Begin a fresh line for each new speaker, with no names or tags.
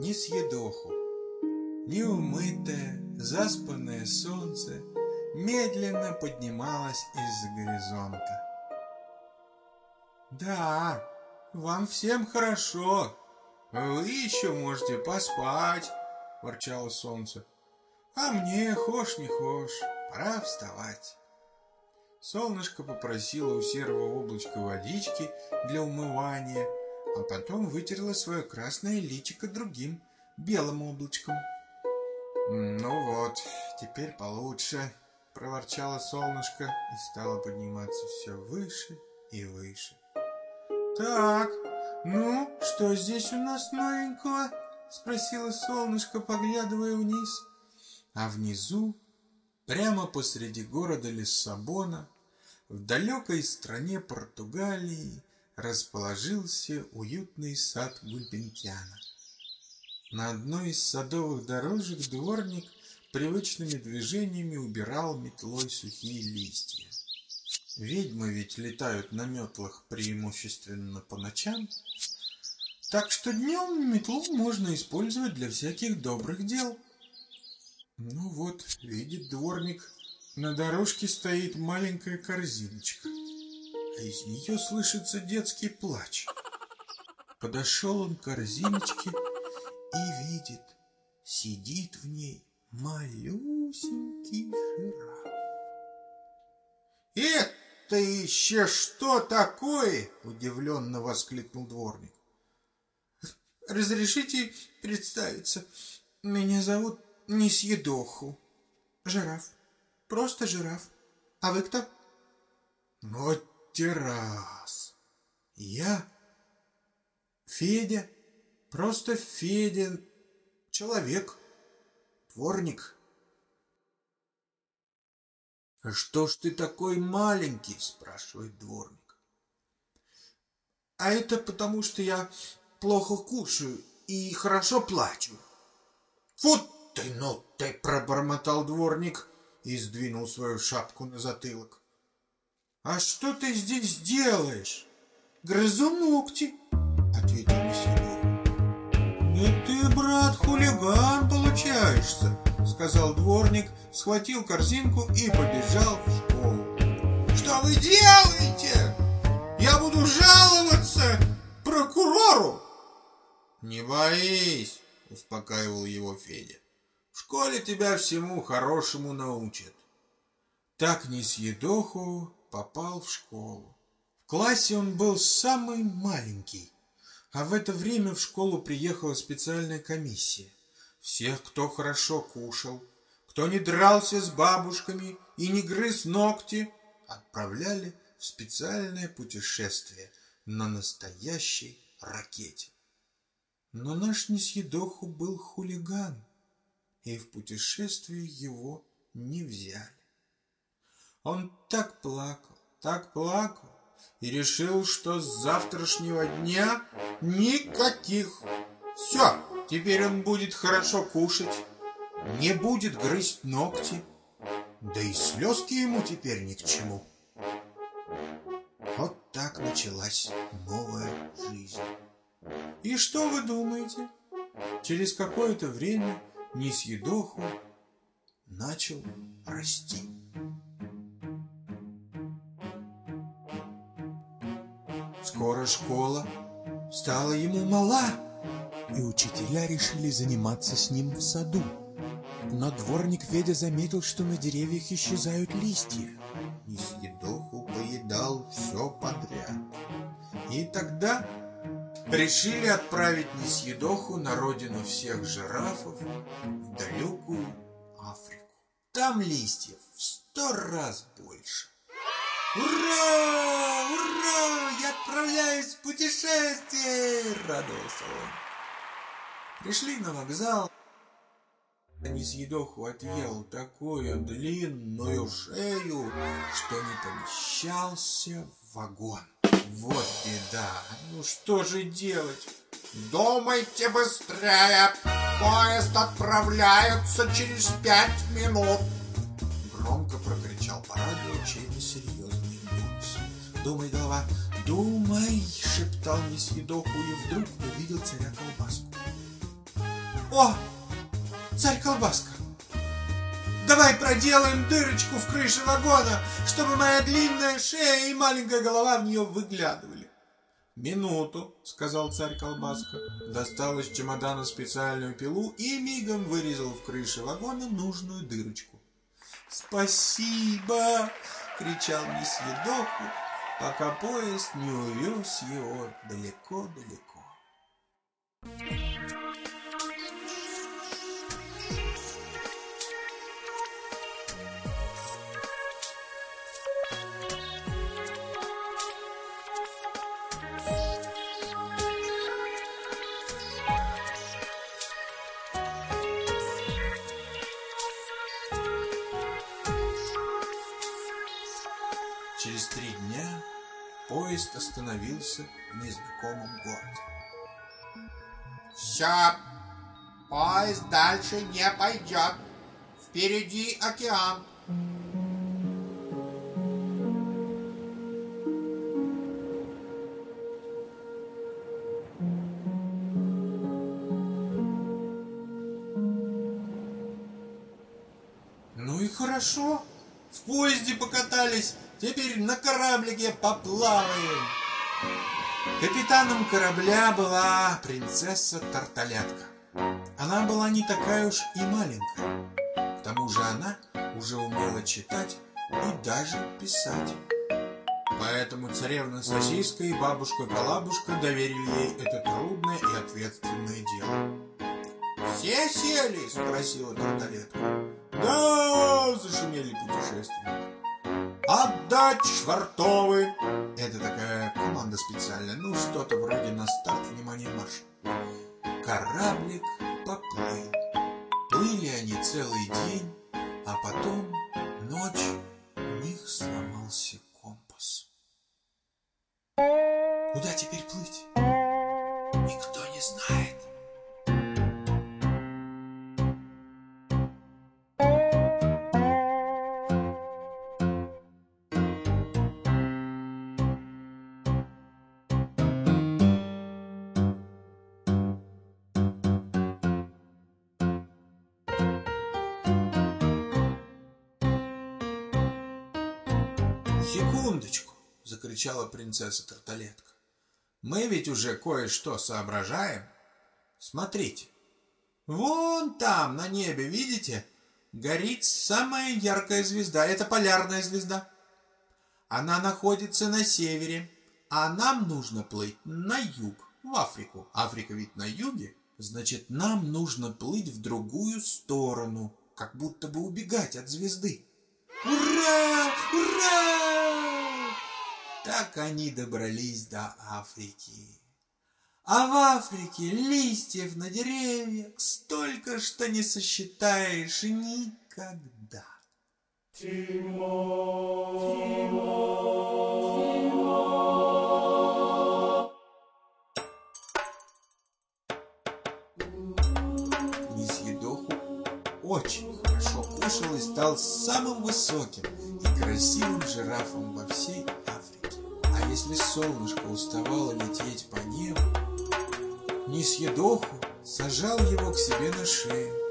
несъедоху. Неумытое, заспанное солнце медленно поднималось из-за горизонта. «Да, вам всем хорошо. Вы еще можете поспать», — ворчало солнце. «А мне, хошь не хошь, пора вставать». Солнышко попросило у серого облачка водички для умывания, а потом вытерло свое красное личико другим, белым облачком. «Ну вот, теперь получше», — проворчало солнышко и стало подниматься все выше и выше. «Так, ну, что здесь у нас новенького?» — спросила солнышко, поглядывая вниз. А внизу, прямо посреди города Лиссабона, в далекой стране Португалии, расположился уютный сад Гульбентяна. На одной из садовых дорожек дворник привычными движениями убирал метлой сухие листья. Ведьмы ведь летают на метлах преимущественно по ночам, так что днем метлу можно использовать для всяких добрых дел. Ну вот, видит дворник, на дорожке стоит маленькая корзиночка, а из нее слышится детский плач. Подошел он к корзиночке и видит, сидит в ней малюсенький жираф. «Это еще что такое?» — удивленно воскликнул дворник. «Разрешите представиться? Меня зовут Несъедоху. Жираф. Просто жираф. А вы кто?» «Вот террас. Я Федя. Просто Федя. Человек. Дворник». «Что ж ты такой маленький?» – спрашивает дворник. «А это потому, что я плохо кушаю и хорошо плачу». «Фу ты, ну ты!» – пробормотал дворник и сдвинул свою шапку на затылок. «А что ты здесь делаешь?» «Грызу ногти», — ответил Веселов. «Не ты, брат, хулиган получаешься», — сказал дворник, схватил корзинку и побежал в школу. «Что вы делаете? Я буду жаловаться прокурору!» «Не боись!» — успокаивал его Федя. «В школе тебя всему хорошему научат». Так Несъедоху попал в школу. В классе он был самый маленький, а в это время в школу приехала специальная комиссия. Всех, кто хорошо кушал, кто не дрался с бабушками и не грыз ногти, отправляли в специальное путешествие на настоящей ракете. Но наш несъедоху был хулиган, и в путешествие его не взяли. Он так плакал, так плакал, и решил, что с завтрашнего дня никаких. Все, Теперь он будет хорошо кушать, не будет грызть ногти, да и слезки ему теперь ни к чему. Вот так началась новая жизнь. И что вы думаете? Через какое-то время Несъедоху начал расти. Скоро школа стала ему мала и учителя решили заниматься с ним в саду. Но дворник Федя заметил, что на деревьях исчезают листья. Несъедоху поедал все подряд. И тогда решили отправить Несъедоху на родину всех жирафов в далекую Африку. Там листьев в сто раз больше. «Ура! Ура! Отправляюсь в путешествие!» — радовался он. Пришли на вокзал. Несъедоху отъел такую длинную шею, что не помещался в вагон. Вот беда. Ну что же делать? Думайте быстрее! Поезд отправляется через пять минут! Громко прокричал по радио чей-то серьезный голос. Думай, голова, думай, шептал Несъедоху и вдруг увидел царя колбаску. О, царь колбаска, давай проделаем дырочку в крыше вагона, чтобы моя длинная шея и маленькая голова в нее выглядывали. «Минуту», — сказал царь Колбаска, достал из чемодана специальную пилу и мигом вырезал в крыше вагона нужную дырочку. «Спасибо!» — кричал месье Доху, пока поезд не увез его далеко-далеко. Через три дня поезд остановился в незнакомом городе.
Все, поезд дальше не пойдет. Впереди океан.
Ну и хорошо. В поезде покатались, теперь на кораблике поплаваем. Капитаном корабля была принцесса Тарталятка. Она была не такая уж и маленькая. К тому же она уже умела читать и даже писать. Поэтому царевна Сосиска и бабушка Колабушка доверили ей это трудное и ответственное дело.
Все сели?
Спросила Тарталетка. Да, зашумели путешественники. Отдать швартовы! Это такая команда специальная, ну что-то вроде на старт, внимание, марш. Кораблик поплыл. Плыли они целый день, а потом ночь у них сломался компас. Куда теперь плыть? Никто не знает. Секундочку, закричала принцесса Тарталетка. Мы ведь уже кое-что соображаем. Смотрите. Вон там, на небе, видите, горит самая яркая звезда. Это полярная звезда. Она находится на севере, а нам нужно плыть на юг, в Африку. Африка ведь на юге. Значит, нам нужно плыть в другую сторону, как будто бы убегать от звезды. Ура! Ура! Так они добрались до Африки. А в Африке листьев на деревьях столько, что не сосчитаешь никогда. Месье стал самым высоким и красивым жирафом во всей Африке. А если солнышко уставало лететь по небу, Месье Доху сажал его к себе на шею.